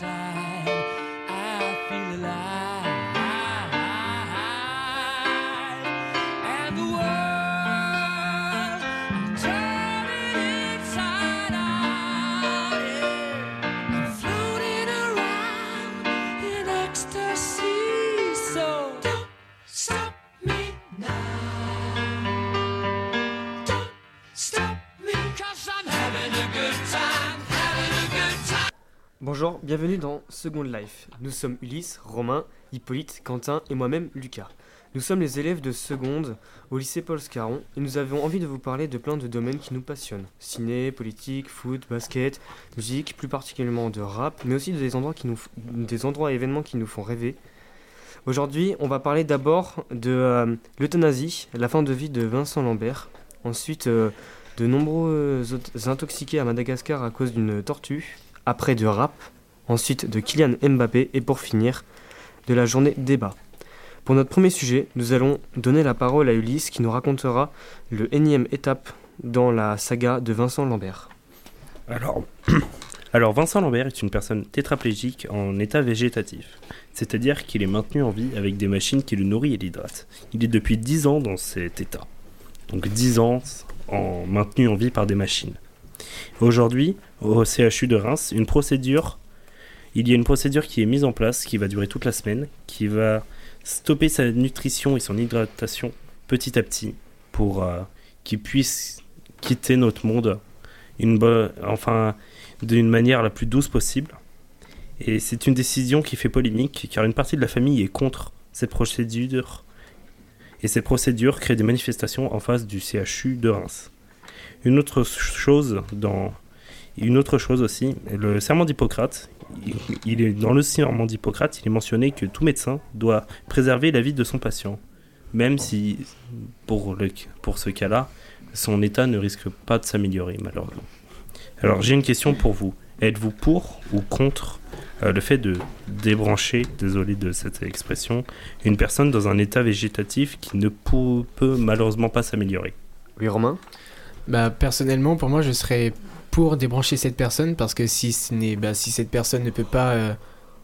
tide, I feel alive. Bonjour, bienvenue dans Second Life. Nous sommes Ulysse, Romain, Hippolyte, Quentin et moi-même Lucas. Nous sommes les élèves de seconde au lycée Paul Scarron et nous avons envie de vous parler de plein de domaines qui nous passionnent. Ciné, politique, foot, basket, musique, plus particulièrement de rap, mais aussi des endroits, qui nous, des endroits et événements qui nous font rêver. Aujourd'hui, on va parler d'abord de euh, l'euthanasie, la fin de vie de Vincent Lambert. Ensuite, euh, de nombreux intoxiqués à Madagascar à cause d'une tortue. Après de rap. Ensuite de Kylian Mbappé. Et pour finir, de la journée débat. Pour notre premier sujet, nous allons donner la parole à Ulysse qui nous racontera le énième étape dans la saga de Vincent Lambert. Alors, alors, Vincent Lambert est une personne tétraplégique en état végétatif, c'est-à-dire qu'il est maintenu en vie avec des machines qui le nourrissent et l'hydratent. Il est depuis 10 ans dans cet état. Donc 10 ans en maintenu en vie par des machines. Aujourd'hui, au CHU de Reims, une procédure, il y a une procédure qui est mise en place, qui va durer toute la semaine, qui va stopper sa nutrition et son hydratation petit à petit pour euh, qu'il puisse quitter notre monde une enfin d'une manière la plus douce possible. Et c'est une décision qui fait polémique car une partie de la famille est contre cette procédure et cette procédure crée des manifestations en face du CHU de Reims. Une autre chose dans une autre chose aussi, le serment d'Hippocrate, il- il est dans le serment d'Hippocrate, il est mentionné que tout médecin doit préserver la vie de son patient, même si pour le pour ce cas-là, son état ne risque pas de s'améliorer malheureusement. Alors j'ai une question pour vous. Êtes-vous pour ou contre euh, le fait de débrancher, désolé de cette expression, une personne dans un état végétatif qui ne pou- peut malheureusement pas s'améliorer? Oui, Romain? Bah personnellement, pour moi, je serais pour débrancher cette personne parce que si ce n'est, bah, si cette personne ne peut pas, euh,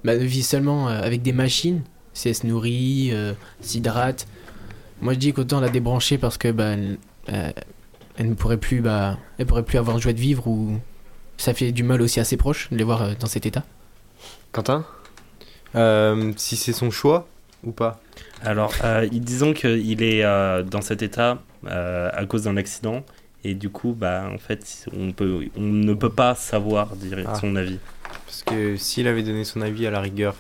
bah, ne vit seulement euh, avec des machines, si elle se nourrit, euh, s'hydrate, moi je dis qu'autant la débrancher parce que bah, elle, euh, elle ne pourrait plus, bah, elle pourrait plus avoir joie de vivre ou ça fait du mal aussi à ses proches de les voir euh, dans cet état. Quentin? Euh, si c'est son choix ou pas Alors, euh, disons qu'il est euh, dans cet état euh, à cause d'un accident. Et du coup, bah, en fait, on, peut, on ne peut pas savoir dire Ah. son avis. Parce que s'il avait donné son avis à la rigueur,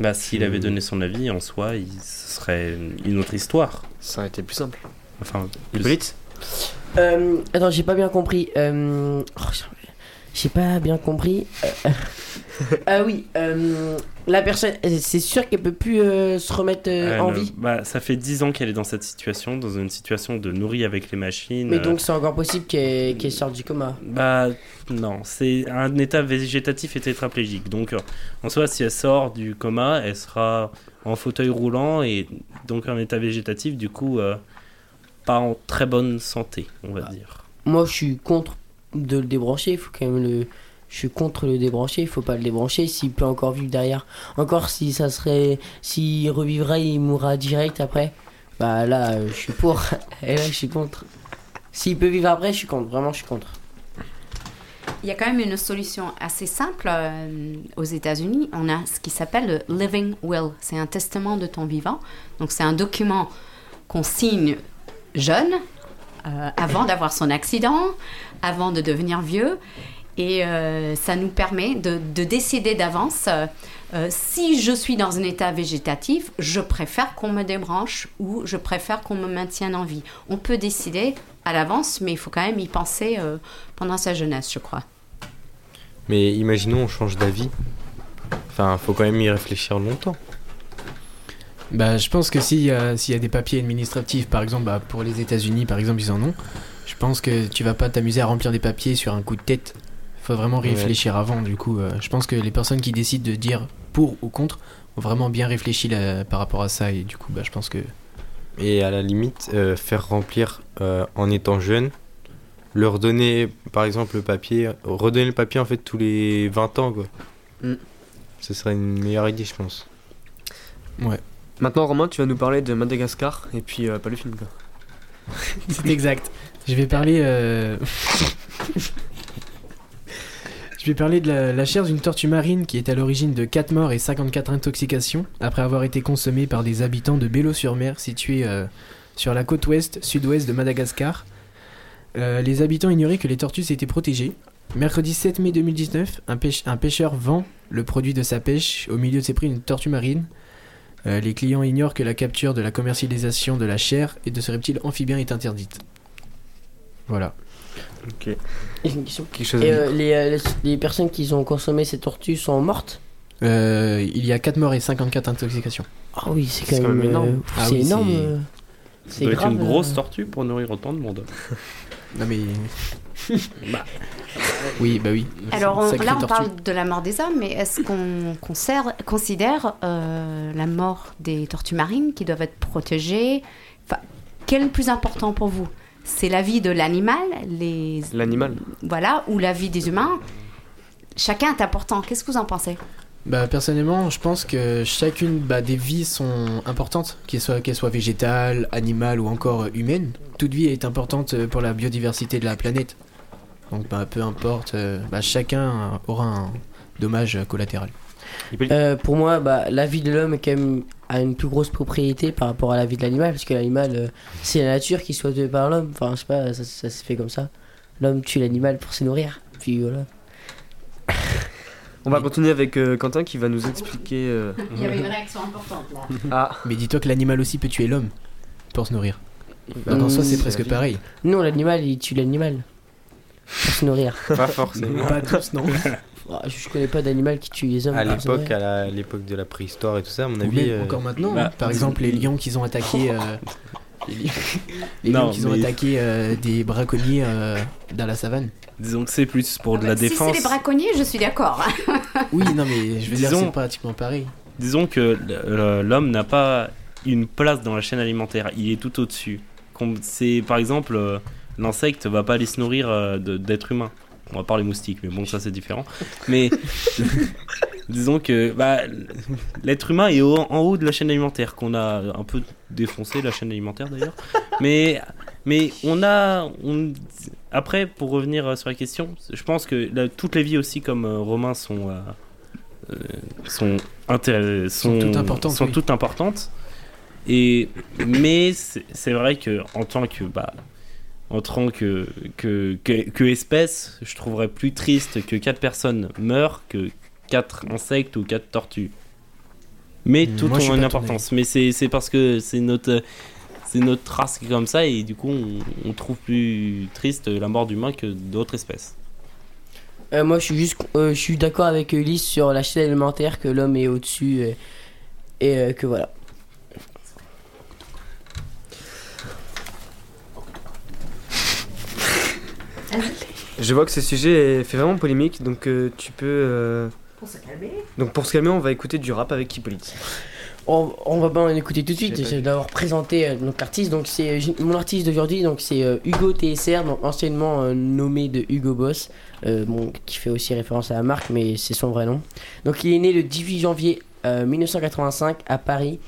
Bah, s'il avait Hmm. donné son avis, en soi, il, ce serait une autre histoire. Ça a été plus simple. Enfin, plus- Hippolyte Euh, attends, j'ai pas bien compris. Euh, oh, j'ai pas bien compris. Ah oui, euh, la personne, c'est sûr qu'elle peut plus se remettre en vie. bah, ça fait 10 ans qu'elle est dans cette situation, dans une situation de nourrie avec les machines. Mais donc c'est encore possible qu'elle sorte du coma. Bah non, c'est un état végétatif et tétraplégique. Donc en soi, si elle sort du coma, elle sera en fauteuil roulant et donc en état végétatif, du coup, euh, pas en très bonne santé, on va dire. Moi, je suis contre de le débrancher. Il faut quand même le. Je suis contre le débrancher. Il faut pas le débrancher s'il peut encore vivre derrière. Encore si ça serait. S'il revivrait, il mourra direct après. Bah là, euh, je suis pour. Et là, je suis contre. S'il peut vivre après, je suis contre. Vraiment, je suis contre. Il y a quand même une solution assez simple euh, aux États-Unis. On a ce qui s'appelle le Living Will. C'est un testament de ton vivant. Donc, c'est un document qu'on signe jeune, euh, avant d'avoir son accident, avant de devenir vieux. Et euh, ça nous permet de, de décider d'avance euh, si je suis dans un état végétatif, je préfère qu'on me débranche ou je préfère qu'on me maintienne en vie. On peut décider à l'avance, mais il faut quand même y penser pendant sa jeunesse, je crois. mais imaginons on change d'avis. Enfin, faut quand même y réfléchir longtemps. Bah, je pense que s'il y, a- s'il y a des papiers administratifs, par exemple, bah, pour les États-Unis, par exemple, ils en ont. Je pense que tu vas pas t'amuser à remplir des papiers sur un coup de tête. Faut vraiment Ouais. réfléchir avant. Du coup, euh, je pense que les personnes qui décident de dire pour ou contre ont vraiment bien réfléchi là, par rapport à ça. Et du coup, bah, je pense que Et à la limite, euh, faire remplir euh, en étant jeune, leur donner par exemple le papier, redonner le papier en fait tous les 20 ans quoi. Mm. Ce serait une meilleure idée, je pense. Maintenant, Romain, tu vas nous parler de Madagascar et puis euh, pas le film. Quoi. C'est exact. Je vais parler. euh, Je vais parler de la, chair d'une tortue marine qui est à l'origine de 4 morts et 54 intoxications après avoir été consommée par des habitants de Bélo-sur-Mer situé euh, sur la côte ouest, sud-ouest de Madagascar. Les habitants ignoraient que les tortues étaient protégées. Mercredi 7 mai 2019, un, un pêcheur vend le produit de sa pêche au milieu de ses prix une tortue marine. Euh, les clients ignorent que la capture de la commercialisation de la chair et de ce reptile amphibien est interdite. Voilà. J'ai une question. Quelque chose à Et dire euh, les, euh, les, les personnes qui ont consommé ces tortues sont mortes? Euh, il y a 4 morts et 54 intoxications. Ah oui, c'est C'est quand, quand même même énorme. euh, Ah c'est oui, énorme. c'est- euh, Ça C'est doit être grave. une grosse euh, tortue pour nourrir autant de monde. Non mais. Bah. oui, bah oui. Alors on- là, on tortue. parle de la mort des hommes, mais est-ce qu'on considère euh, la mort des tortues marines qui doivent être protégées? Enfin, quel est le plus important pour vous? C'est la vie de l'animal, les L'animal. voilà, ou la vie des humains? Chacun est important. Qu'est-ce que vous en pensez? Bah personnellement, je pense que chacune bah, des vies sont importantes, qu'elles soient, qu'elles soient végétales, animales ou encore humaines. Toute vie est importante euh, pour la biodiversité de la planète. Donc bah, peu importe, euh, bah, chacun aura un dommage collatéral. Euh, pour moi, bah, la vie de l'homme est quand même a une plus grosse propriété par rapport à la vie de l'animal, parce que l'animal, euh, c'est la nature qui soit tuée par l'homme. Enfin, je sais pas, ça, ça se fait comme ça. L'homme tue l'animal pour se nourrir. Puis voilà. On va continuer avec euh, Quentin qui va nous expliquer. euh, Il y avait une réaction importante là. Ah, Mais dis-toi que l'animal aussi peut tuer l'homme pour se nourrir. Donc en Mmh, soi, c'est presque vie. pareil. Non, l'animal, il tue l'animal. Pour se nourrir. Pas forcément. Pas tous, non. Ah, je, connais pas d'animal qui tue les hommes. À l'époque, à la- l'époque de la préhistoire et tout ça, à mon Ou avis. même euh, encore maintenant. bah. Par exemple, les lions qui ont attaqué. euh, les lions qui ont mais- attaqué euh, des braconniers euh, dans la savane. Disons que c'est plus pour de la Ah bah, Si défense. c'est les braconniers, je suis d'accord. Oui, non, mais je veux dire, Disons- c'est pratiquement pareil. Disons que l'homme n'a pas une place dans la chaîne alimentaire, il est tout au-dessus. C'est par exemple euh, l'insecte va pas aller se nourrir euh, de- d'êtres humains. On va parler moustiques, mais bon ça c'est différent. Mais disons que bah, l'être humain est au- en haut de la chaîne alimentaire, qu'on a un peu défoncé la chaîne alimentaire d'ailleurs. Mais mais on a on- après pour revenir sur la question, je pense que toutes les vies aussi comme euh, Romain sont euh, euh, sont Sont toutes importantes, sont oui. toutes importantes. Et mais c'est c'est vrai que en tant que bah en tant que que, que que espèce, je trouverais plus triste que quatre personnes meurent que quatre insectes ou quatre tortues. Mais je suis ont une importance. Mais c'est c'est parce que c'est notre c'est notre race qui est comme ça et du coup on, on trouve plus triste la mort d'humains que d'autres espèces. Euh, moi, je suis juste, euh, je suis d'accord avec Ulysse sur la chaîne alimentaire que l'homme est au-dessus euh, et euh, que voilà. Je vois que ce sujet est- fait vraiment polémique, donc euh, tu peux. euh, Pour se calmer. Donc pour se calmer, on va écouter du rap avec Hippolyte. On, on va pas en écouter tout de suite. J'ai pas vu. présenté euh, donc l'artiste. Donc c'est euh, j'ai- mon artiste d'aujourd'hui. Donc c'est euh, Hugo TSR, donc anciennement euh, nommé de Hugo Boss, euh, bon, qui fait aussi référence à la marque, mais c'est son vrai nom. Donc il est né le 18 janvier euh, 1985 à Paris.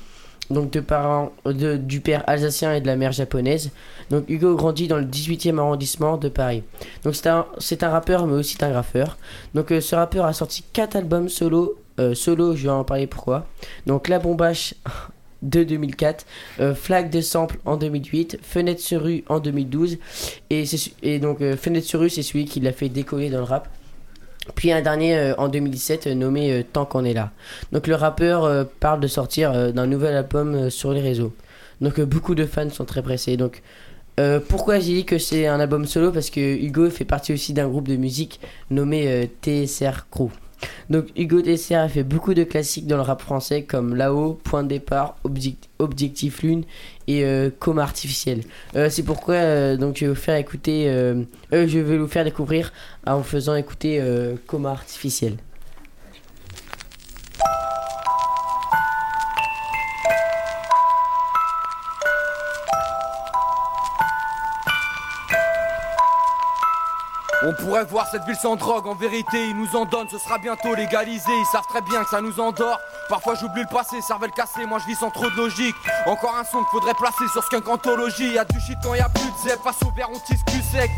Donc de parents de, du père alsacien et de la mère japonaise. Donc Hugo grandit dans le 18e arrondissement de Paris. Donc c'est un, un rappeur mais aussi un graffeur. Donc euh, ce rappeur a sorti 4 albums solo. Euh, solo, je vais en parler pourquoi. Donc La Bombache de 2004, euh, Flag de Sample en 2008, Fenêtre sur rue en 2012. Et, et donc euh, Fenêtre sur rue, c'est celui qui l'a fait décoller dans le rap. Puis un dernier euh, en 2017 euh, nommé euh, Tant qu'on est là. Donc le rappeur parle de sortir d'un nouvel album sur les réseaux. Donc beaucoup de fans sont très pressés. Donc pourquoi j'ai dit que c'est un album solo? Parce que Hugo fait partie aussi d'un groupe de musique nommé TSR Crew. Donc Hugo TSR a fait beaucoup de classiques dans le rap français comme Là-haut, Point de départ, Object- Objectif Lune et euh, Coma artificiel. Euh, c'est pourquoi euh, donc je vais vous faire écouter, je vais vous faire découvrir en faisant écouter Coma artificiel. On pourrait voir cette ville sans drogue, en vérité, ils nous en donnent, ce sera bientôt légalisé. Ils savent très bien que ça nous endort. Parfois j'oublie le passé, cervelle cassée, moi je vis sans trop de logique. Encore un son qu'il faudrait placer sur Skunk Anthology. Y'a du shit quand y a plus de zep, face au verre on tisse cul sec.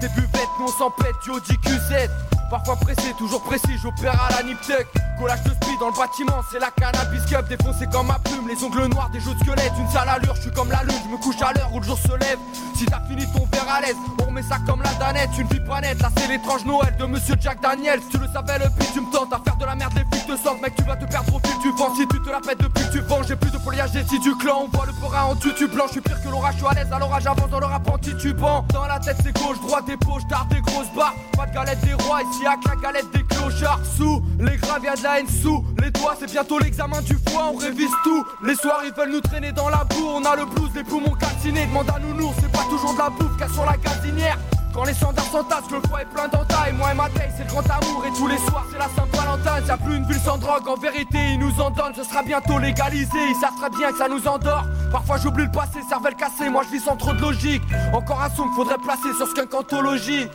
Des buvettes, nous on s'en pète, du QZ. Parfois pressé, toujours précis, j'opère à la Niptech. Collage de speed dans le bâtiment, c'est la cannabis cup défoncé comme ma plume. Les ongles noirs, des jeux de squelettes, une sale allure, je suis comme la lune, je me couche à l'heure où le jour se lève. Si t'as fini ton verre à l'aise, on remet ça comme la danette, une vie pas nette. Là c'est l'étrange Noël de monsieur Jack Daniels. Tu le savais, le pire, tu me tentes à faire de la merde, les flics te sentent, mec, tu vas te perdre au fil du vent. Si tu te la pètes depuis que tu vends, j'ai plus de foliage des si du clan. On voit le pora en tutu blanc, je suis pire que l'orage, je suis à l'aise, à l'orage avance dans le rap en titubant. Dans la tête c'est gauche, droite des poches, tard des grosses barres. Pas de galette des rois, ici à la galette des clochards. Sous les graves, les doigts, c'est bientôt l'examen du foie, on révise tout. Les soirs ils veulent nous traîner dans la boue, on a le blues, les poumons calcinés. Demande à nounours, c'est pas toujours de la bouffe, qu'à sur la gazinière. Quand les standards s'entassent, que le foie est plein d'entailles Moi et ma taille, c'est le grand amour Et tous les soirs, c'est la Saint-Valentin Y'a plus une ville sans drogue, en vérité, ils nous en donnent Ce sera bientôt légalisé, ils savent très bien que ça nous endort Parfois j'oublie le passé, cervelle cassée Moi je vis sans trop de logique Encore un son qu'il faudrait placer sur Skunk Anthology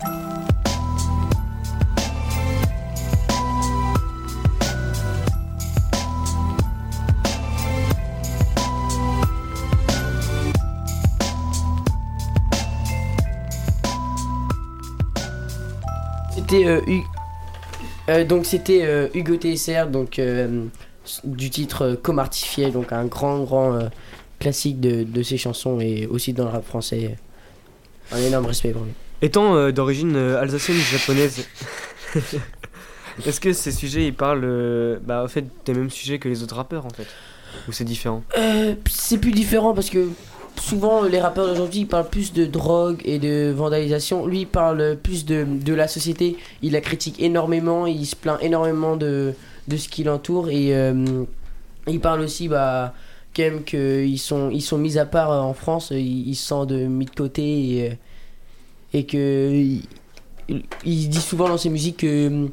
C'était euh, euh, donc c'était euh, Hugo TSR donc du titre Comme artificiel donc un grand grand classique de, de ses chansons et aussi dans le rap français. Un énorme respect pour lui. Étant d'origine alsacienne japonaise, est-ce que ces sujets ils parlent bah, en fait, des mêmes sujets que les autres rappeurs en fait? Ou c'est différent? C'est plus différent parce que souvent les rappeurs d'aujourd'hui parlent plus de drogue et de vandalisation. Lui parle plus de, la société. Il la critique énormément, il se plaint énormément de, ce qui l'entoure et euh, il parle aussi bah, qu'ils sont, mis à part euh, en France, ils, se sentent mis de côté et, euh, et il, dit souvent dans ses musiques que,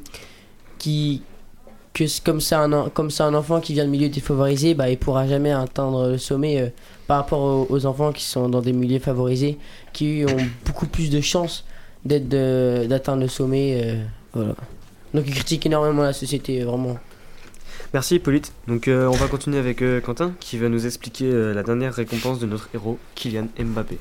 comme ça un enfant qui vient de milieux défavorisés bah il pourra jamais atteindre le sommet euh, par rapport aux, aux enfants qui sont dans des milieux favorisés qui ont beaucoup plus de chances d'être d'atteindre le sommet euh, voilà donc il critique énormément la société euh, vraiment Merci Hippolyte. Donc euh, on va continuer avec euh, Quentin qui va nous expliquer euh, la dernière récompense de notre héros, Kylian Mbappé.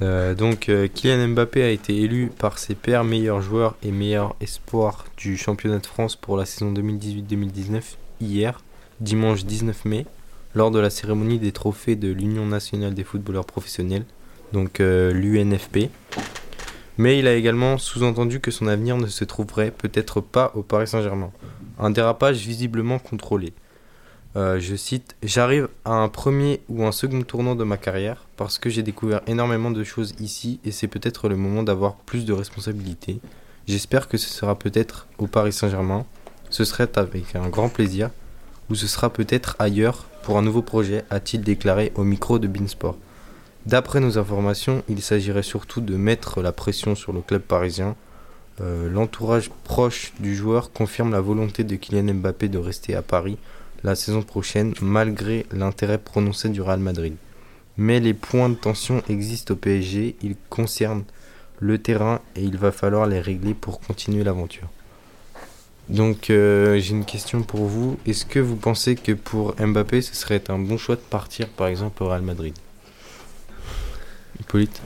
Euh, donc euh, Kylian Mbappé a été élu par ses pairs meilleur joueur et meilleur espoir du championnat de France pour la saison 2018-2019 hier, dimanche 19 mai, lors de la cérémonie des trophées de l'Union nationale des footballeurs professionnels, donc euh, l'UNFP. Mais il a également sous-entendu que son avenir ne se trouverait peut-être pas au Paris Saint-Germain. Un dérapage visiblement contrôlé. Euh, je cite J'arrive à un premier ou un second tournant de ma carrière parce que j'ai découvert énormément de choses ici et c'est peut-être le moment d'avoir plus de responsabilités. J'espère que ce sera peut-être au Paris Saint-Germain, ce serait avec un grand plaisir, ou ce sera peut-être ailleurs pour un nouveau projet, a-t-il déclaré au micro de Beansport. D'après nos informations, il s'agirait surtout de mettre la pression sur le club parisien. Euh, L'entourage proche du joueur confirme la volonté de Kylian Mbappé de rester à Paris la saison prochaine malgré l'intérêt prononcé du Real Madrid. Mais les points de tension existent au PSG, ils concernent le terrain et il va falloir les régler pour continuer l'aventure. Donc euh, j'ai une question pour vous. Est-ce que vous pensez que pour Mbappé ce serait un bon choix de partir par exemple au Real Madrid? Hippolyte?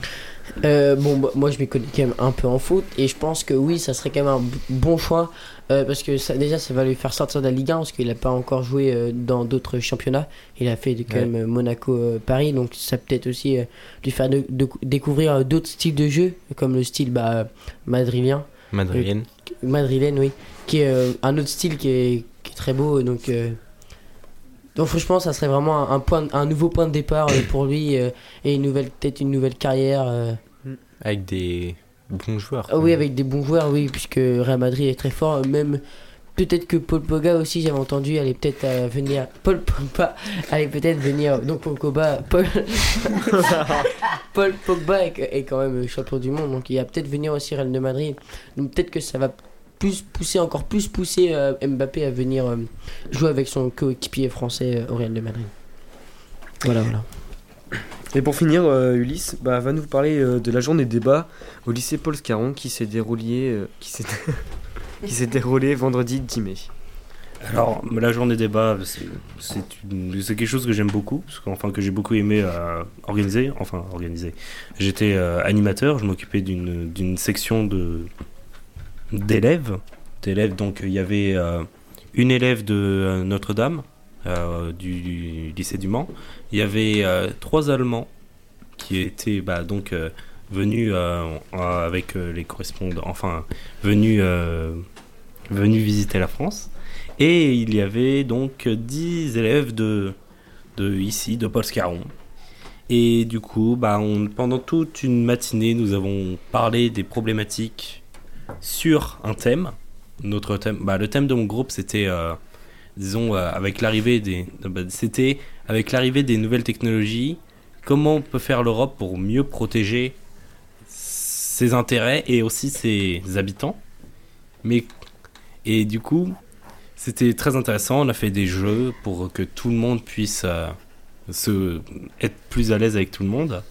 Euh, bon, bah, moi je m'y connais quand même un peu en foot et je pense que oui, ça serait quand même un bon choix euh, parce que ça, déjà ça va lui faire sortir de la Ligue 1 parce qu'il n'a pas encore joué euh, dans d'autres championnats. Il a fait quand Ouais. même Monaco-Paris donc ça peut-être aussi lui faire de- de- découvrir d'autres styles de jeu comme le style bah, madrilien, Madrienne madrilène, oui, qui est euh, un autre style qui est, qui est très beau donc. euh, donc franchement, ça serait vraiment un, un point, un nouveau point de départ euh, pour lui euh, et une nouvelle, peut-être une nouvelle carrière. euh, avec des bons joueurs. ah oui, avec des bons joueurs, oui, puisque Real Madrid est très fort. Même peut-être que Paul Pogba aussi, j'avais entendu, allait peut-être euh, venir. Paul Pogba allait peut-être venir. Donc Paul Pogba, Paul, Paul Pogba est, quand même champion du monde, donc il va peut-être venir aussi Real de Madrid. Donc peut-être que ça va plus pousser, encore plus pousser euh, Mbappé à venir euh, jouer avec son coéquipier français au Real de Madrid. Voilà, voilà. Et pour finir, Ulysse bah, va nous parler de la journée débat au lycée Paul Scarron qui s'est déroulée, qui s'est déroulée vendredi 10 mai. Alors, la journée débat, c'est quelque chose que j'aime beaucoup, parce enfin, que j'ai beaucoup aimé euh, organiser. Enfin, organiser. J'étais euh, animateur, je m'occupais d'une section d'élèves. D'élèves, donc il y avait euh, une élève de Notre-Dame, du, du lycée du Mans. Il y avait trois Allemands qui étaient bah, donc venus euh, euh, avec euh, les correspondants, enfin, venus, venus visiter la France. Et il y avait donc 10 élèves de, de ici, de Paul Scarron. Et du coup, bah, on, pendant toute une matinée, nous avons parlé des problématiques sur un thème. Notre thème, bah, le thème de mon groupe, c'était, disons, avec l'arrivée des, bah, c'était avec l'arrivée des nouvelles technologies, comment on peut faire l'Europe pour mieux protéger ses intérêts et aussi ses habitants. Mais et du coup, c'était très intéressant. On a fait des jeux pour que tout le monde puisse euh, se être plus à l'aise avec tout le monde.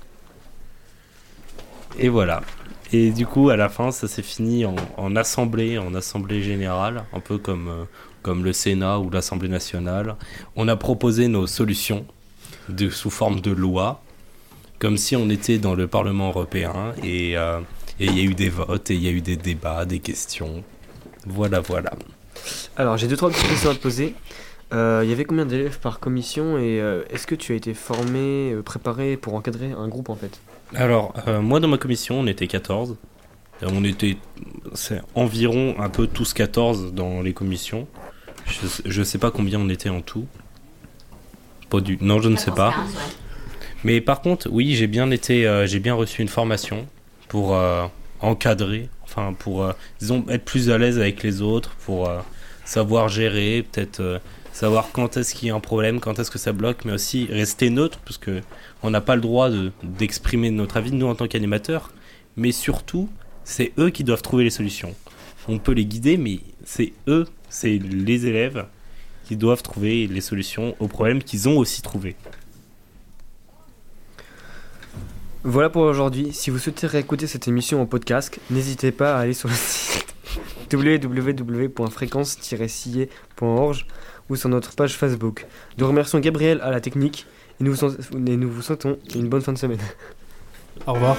Et voilà. Et du coup, à la fin, ça s'est fini en, assemblée, en assemblée générale, un peu comme, euh, comme le Sénat ou l'Assemblée nationale. On a proposé nos solutions de, sous forme de loi, comme si on était dans le Parlement européen. Et euh, et il y a eu des votes, et il y a eu des débats, des questions. Voilà, voilà. Alors j'ai deux trois petites questions à te poser. Euh, Il y avait combien d'élèves par commission et euh, est-ce que tu as été formé, préparé pour encadrer un groupe en fait? Alors, euh, moi dans ma commission, on était 14. Euh, On était c'est environ un peu tous 14 dans les commissions. Je, sais- je sais pas combien on était en tout. Pas du... Non, je ne sais pas. Mais par contre, oui, j'ai bien été, euh, j'ai bien reçu une formation pour euh, encadrer, enfin pour, euh, être plus à l'aise avec les autres, pour savoir gérer, peut-être savoir quand est-ce qu'il y a un problème, quand est-ce que ça bloque, mais aussi rester neutre, parce que on n'a pas le droit de- d'exprimer notre avis, nous en tant qu'animateurs, mais surtout, c'est eux qui doivent trouver les solutions. On peut les guider, mais c'est eux, c'est les élèves qui doivent trouver les solutions aux problèmes qu'ils ont aussi trouvés. Voilà pour aujourd'hui. Si vous souhaitez réécouter cette émission en podcast, n'hésitez pas à aller sur le site www.fréquence-sillé.org ou sur notre page Facebook. Nous remercions Gabriel à la technique et nous vous, souhaitons une bonne fin de semaine. Au revoir.